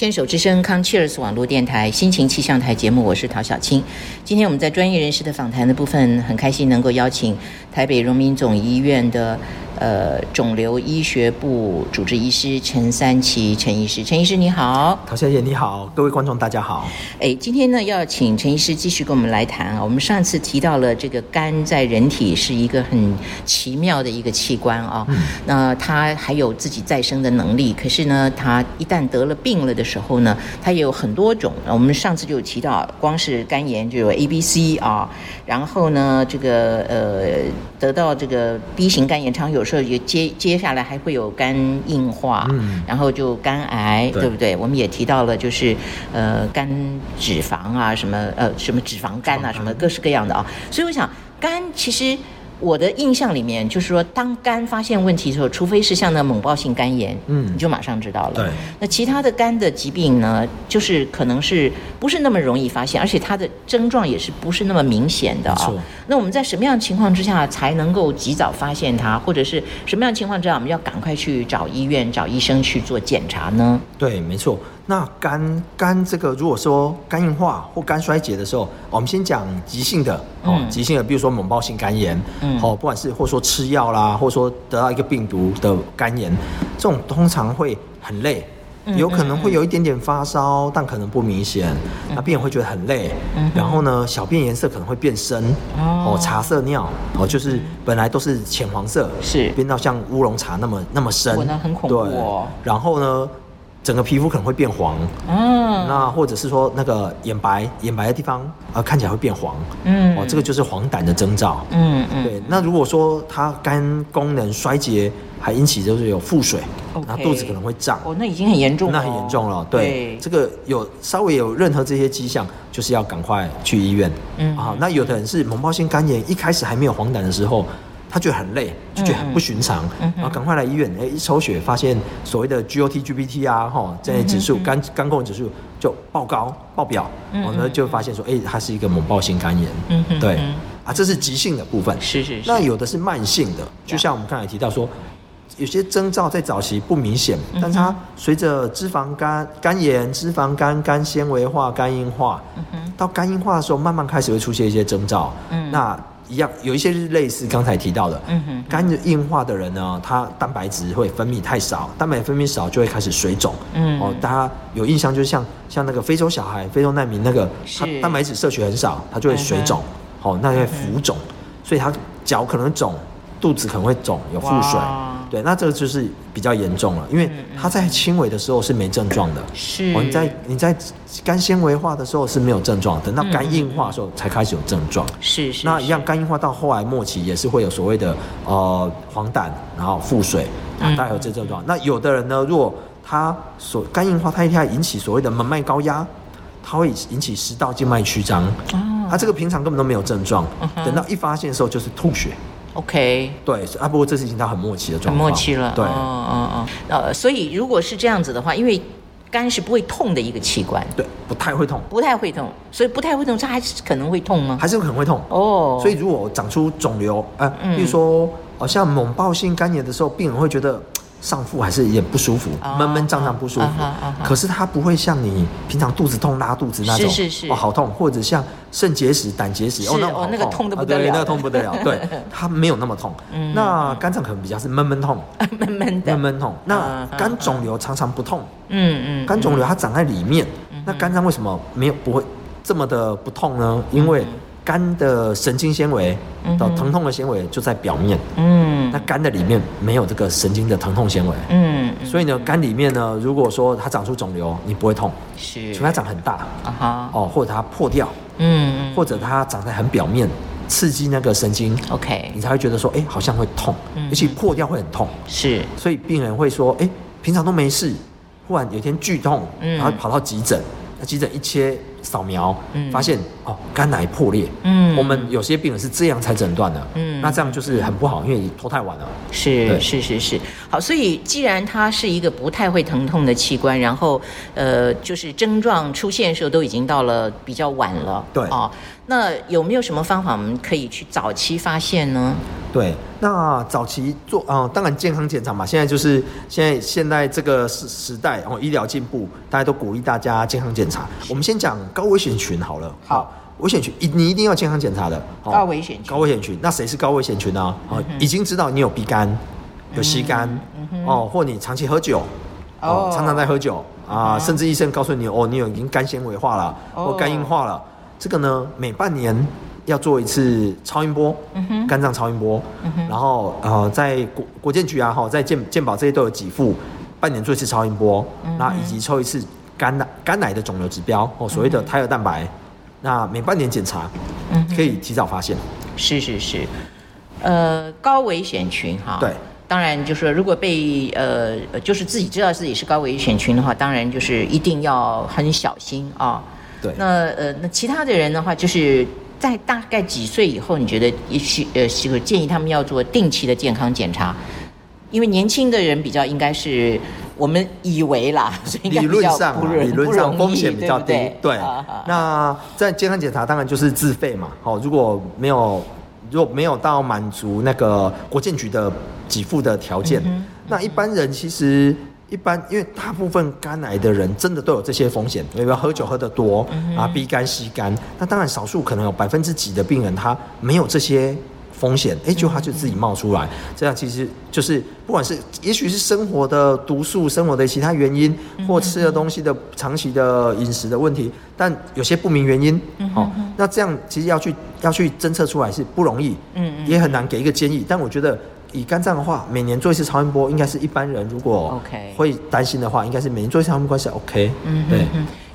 牵手之声康 Cheers 网络电台心情气象台节目，我是陶小青。今天我们在专业人士的访谈的部分，很开心能够邀请台北荣民总医院的呃肿瘤医学部主治医师陈三奇陈医师。陈医师你好，陶小姐你好，各位观众大家好。哎，今天呢要请陈医师继续跟我们来谈啊。我们上次提到了这个肝在人体是一个很奇妙的一个器官啊，那它还有自己再生的能力，可是呢，它一旦得了病了的时候呢，它也有很多种。我们上次就有提到，光是肝炎就有 A、B、C 啊，然后呢，这个呃得到这个 B 型肝炎，常有时候也接接下来还会有肝硬化，嗯然后就肝癌，对对不对？我们也提到了，就是呃肝脂肪啊，什么呃什么脂肪肝啊，什么各式各样的啊。所以我想，肝其实我的印象里面，就是说，当肝发现问题的时候，除非是像那猛暴性肝炎，嗯你就马上知道了。对，那其他的肝的疾病呢，就是可能是不是那么容易发现，而且它的症状也是不是那么明显的啊。那我们在什么样的情况之下才能够及早发现它，或者是什么样的情况之下，我们要赶快去找医院、找医生去做检查呢？对，没错。那肝肝这个，如果说肝硬化或肝衰竭的时候，我们先讲急性的哦，嗯。急性的，比如说猛暴性肝炎，嗯。哦，不管是或者说吃药啦，或者说得到一个病毒的肝炎，这种通常会很累。嗯有可能会有一点点发烧，但可能不明显。那病人会觉得很累，然后呢，小便颜色可能会变深，哦。哦，茶色尿，哦，就是本来都是浅黄色，是。变到像乌龙茶那么那么深，哇那很恐怖对哦然后呢，整个皮肤可能会变黄，嗯。那或者是说那个眼白眼白的地方呃看起来会变黄，嗯。哦，这个就是黄疸的征兆。嗯嗯，对，那如果说它肝功能衰竭，还引起就是有腹水然后肚子可能会胀，哦，那已经很严重那很严重了。对，这个有稍微有任何这些迹象，就是要赶快去医院。嗯。啊，那有的人是脓包性肝炎，一开始还没有黄疸的时候。他觉得很累，就觉得很不寻常，嗯然后赶快来医院，哎，一抽血发现所谓的 GOT、GPT 啊，哈，这些指数、嗯。肝肝功能指数就爆高爆表，然后呢就发现说，哎，它是一个猛暴性肝炎，对嗯，啊，这是急性的部分，是是是，那有的是慢性的，就像我们刚才提到说，有些征兆在早期不明显，嗯但是它随着脂肪肝、肝炎、脂肪肝、肝纤维化、肝硬化，到肝硬化的时候，慢慢开始会出现一些征兆。嗯。那一样有一些是类似刚才提到的，嗯哼。肝硬化的人呢，他蛋白质会分泌太少，蛋白分泌少就会开始水肿。嗯。哦，大家有印象，就是像像那个非洲小孩、非洲难民那个，他蛋白质摄取很少，他就会水肿，好、那就会浮肿，所以他脚可能肿，肚子可能会肿，有腹水哇。对，那这个就是比较严重了，因为嗯他在轻微的时候是没症状的。是哦，你在你在肝纤维化的时候是没有症状，等到嗯肝硬化的时候才开始有症状。是是那一样，肝硬化到后来末期也是会有所谓的呃黄疸，然后腹水，啊嗯，大概有这症状。那有的人呢，如果他所肝硬化，他一定要引起所谓的门脉高压，它会引起食道静脉曲张。哦他这个平常根本都没有症状等到一发现的时候就是吐血。OK。对，啊，不过这是已经到很默契的很状很，默契了，对，嗯嗯嗯，呃，所以如果是这样子的话，因为肝是不会痛的一个器官，对，不太会痛，不太会痛，所以不太会痛，它还是可能会痛吗？还是很会痛。哦，所以如果长出肿瘤，呃，嗯比如说，好像猛暴性肝炎的时候，病人会觉得上腹还是有点不舒服哦，闷闷胀胀不舒服。可是它不会像你平常肚子痛拉肚子那种，是是是。哦好痛，或者像肾结石、胆结石，哦那那个痛得不得了。那个痛不得了，对，它没有那么痛。嗯。那肝脏可能比较是闷闷痛，闷闷的，闷闷痛。那肝肿瘤常常不痛，嗯嗯，肝肿瘤它长在里面，那肝脏为什么没有不会这么的不痛呢？因为肝的神经纤维的疼痛的纤维就在表面，嗯。那肝的里面没有这个神经的疼痛纤维，嗯嗯。所以呢，肝里面呢，如果说它长出肿瘤，你不会痛，是。除非它长很大。啊哈，哦，或者它破掉，嗯嗯。或者它长在很表面，刺激那个神经，，OK，你才会觉得说，哎，好像会痛，嗯。尤其破掉会很痛。是。所以病人会说，哎、平常都没事，忽然有一天剧痛，嗯。然后跑到急诊，那急诊一切扫描，嗯。发现肝癌破裂，嗯我们有些病人是这样才诊断的，嗯那这样就是很不好，因为你拖太晚了。是是是是，好，所以既然它是一个不太会疼痛的器官，然后呃，就是症状出现的时候都已经到了比较晚了，对哦，那有没有什么方法我们可以去早期发现呢？对，那早期做啊、当然健康检查嘛，现在就是现在现在这个时时代然哦，医疗进步，大家都鼓励大家健康检查。我们先讲高危险群好了。好，危险群一你一定要健康检查的。哦高危险群高危险群，那谁是高危险群呢？哦，已经知道你有鼻肝、有吸肝，哦，或你长期喝酒，哦哦，常常在喝酒啊，甚至医生告诉你哦，你有已经肝纤维化了，哦。或肝硬化了，这个呢，每半年要做一次超音波，肝脏超音波，然后呃，在国国健局啊，哈，在健健保这些都有给付，半年做一次超音波，那以及抽一次肝的肝奶的肿瘤指标，哦，所谓的胎儿蛋白，那每半年检查，嗯可以提早发现。是是是，呃，高危险群哈，对。当然，就是说，如果被呃，呃就是自己知道自己是高危险群的话，当然就是一定要很小心啊。对那呃，那其他的人的话，就是在大概几岁以后，你觉得也许呃，是建议他们要做定期的健康检查，因为年轻的人比较应该是我们以为啦，所以理论上理论上风险比较低对。那在健康检查当然就是自费嘛。好，如果没有如果没有到满足那个国健局的给付的条件，嗯那一般人其实。一般，因为大部分肝癌的人真的都有这些风险，比如喝酒喝得多嗯啊，逼肝吸肝。那当然，少数可能有百分之几的病人他没有这些风险，哎，就他就自己冒出来。这样其实就是不管是也许是生活的毒素、生活的其他原因，或吃的东西的长期的饮食的问题，但有些不明原因，哦，那这样其实要去要去侦测出来是不容易，嗯嗯也很难给一个建议。但我觉得以肝脏的话，每年做一次超音波，应该是一般人如果会担心的话，应该是每年做一次超音波是 OK，嗯对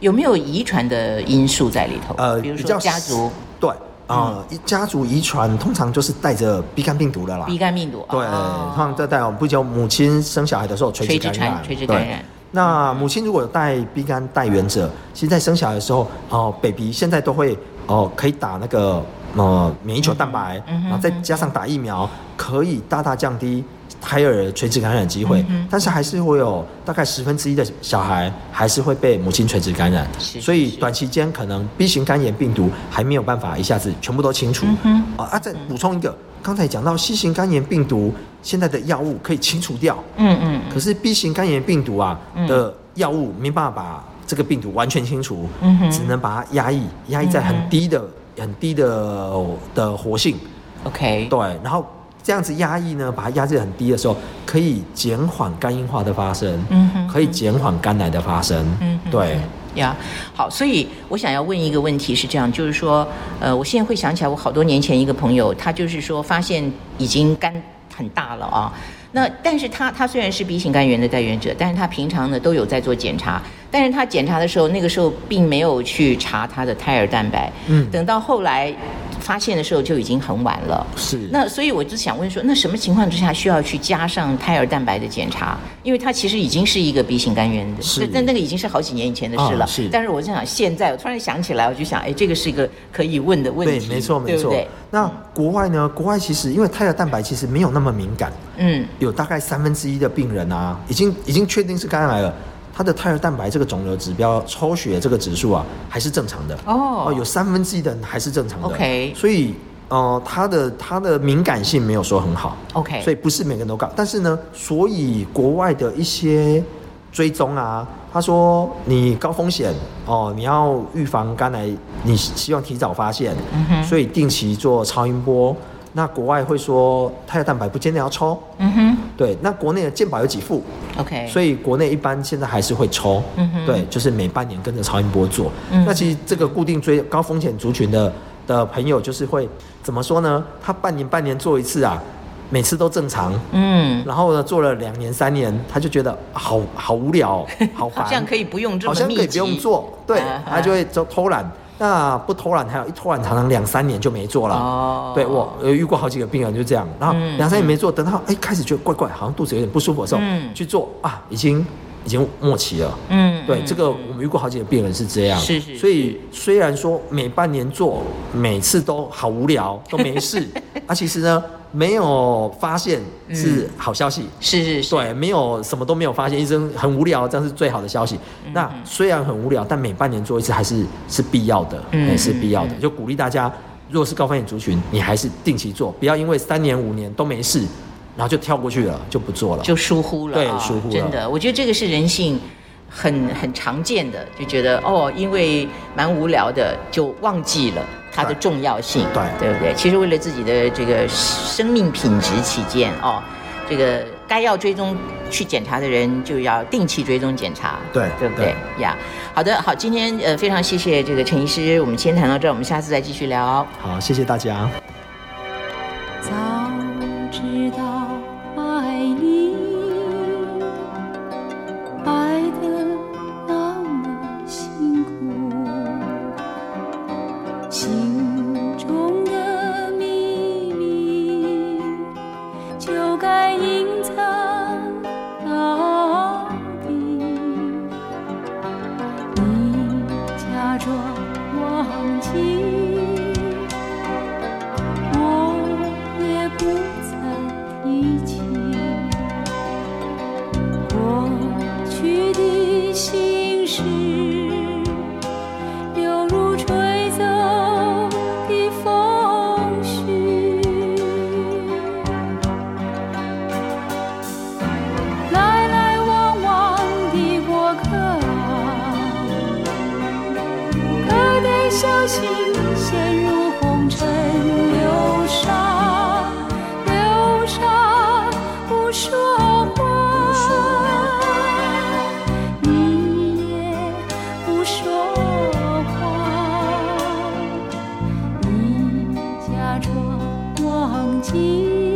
有没有遗传的因素在里头？呃，比如说比较家族对。啊、一家族遗传通常就是带着鼻肝病毒的啦。鼻肝病毒，对，哦。通常在带有不久母亲生小孩的时候垂直感染，垂直感染。那母亲如果有带 B 肝带原者，其实在生小孩的时候，哦，baby 现在都会哦可以打那个呃免疫球蛋白，嗯然后再加上打疫苗，可以大大降低胎儿垂直感染的机会。嗯但是还是会有大概十分之一的小孩还是会被母亲垂直感染，是所以短期间可能 B 型肝炎病毒还没有办法一下子全部都清除。嗯啊啊，再补充一个，刚才讲到 C 型肝炎病毒现在的药物可以清除掉，嗯嗯可是 B 型肝炎病毒啊嗯。的药物没办法把这个病毒完全清除，嗯只能把它压抑，压抑在很低的、很低的的活性，，OK，对，然后这样子压抑呢，把它压制很低的时候，可以减缓肝硬化的发生，嗯哼。可以减缓肝癌的发生，嗯哼。对。呀好，所以我想要问一个问题是这样，就是说，呃，我现在会想起来，我好多年前一个朋友，他就是说发现已经肝很大了啊。那但是他他虽然是 B 型肝炎的带源者，但是他平常呢都有在做检查，但是他检查的时候，那个时候并没有去查他的胎儿蛋白，嗯。等到后来发现的时候就已经很晚了。是那所以我就想问说，那什么情况之下需要去加上胎儿蛋白的检查？因为它其实已经是一个 B 型肝炎的，是但但那个已经是好几年以前的事了。啊是但是我就想，现在我突然想起来，我就想，哎，这个是一个可以问的问题，对，没错没错对不对。那国外呢？国外其实因为胎儿蛋白其实没有那么敏感，嗯有大概三分之一的病人啊，已经已经确定是肝癌了，他的胎儿蛋白这个肿瘤指标抽血这个指数啊还是正常的。哦。有三分之一的人还是正常的。OK 所以呃，它的它的敏感性没有说很好。OK 所以不是每个人都高，但是呢，所以国外的一些追踪啊，他说你高风险哦，你要预防肝癌，你希望提早发现，嗯所以定期做超音波。那国外会说胎儿蛋白不见得要抽，嗯哼。对，那国内的健保有几副，，OK，所以国内一般现在还是会抽，嗯哼。对，就是每半年跟着超音波做。嗯。那其实这个固定追高风险族群的的朋友，就是会怎么说呢？他半年半年做一次啊，每次都正常，嗯，然后呢做了两年三年，他就觉得好好无聊哦、好烦，好像可以不用这么好像可以不用做，对啊，他就会偷偷懒。那不偷懒，还有一偷懒，常常两三年就没做了。哦。对我有遇过好几个病人就这样，然后嗯。两三年没做，等到哎开始觉得怪怪，好像肚子有点不舒服的时候，嗯。去做啊，已经已经末期了。嗯，对，嗯这个我们遇过好几个病人是这样，是是。所以虽然说每半年做，每次都好无聊，都没事，啊，其实呢，没有发现是好消息。是是是，对，没有什么都没有发现，医生很无聊，这样是最好的消息。嗯那虽然很无聊，但每半年做一次还是是必要的，嗯也是必要的嗯。就鼓励大家，如果是高风险族群，你还是定期做，不要因为三年五年都没事，然后就跳过去了，就不做了。就疏忽了、对啊，疏忽了真的，我觉得这个是人性很很常见的，就觉得哦，因为蛮无聊的，就忘记了它的重要性，对对不对？其实为了自己的这个生命品质起见哦，这个该要追踪去检查的人就要定期追踪检查，对对不对呀好的，好，今天呃非常谢谢这个陈医师，我们先谈到这儿，我们下次再继续聊。好，谢谢大家。假装忘记。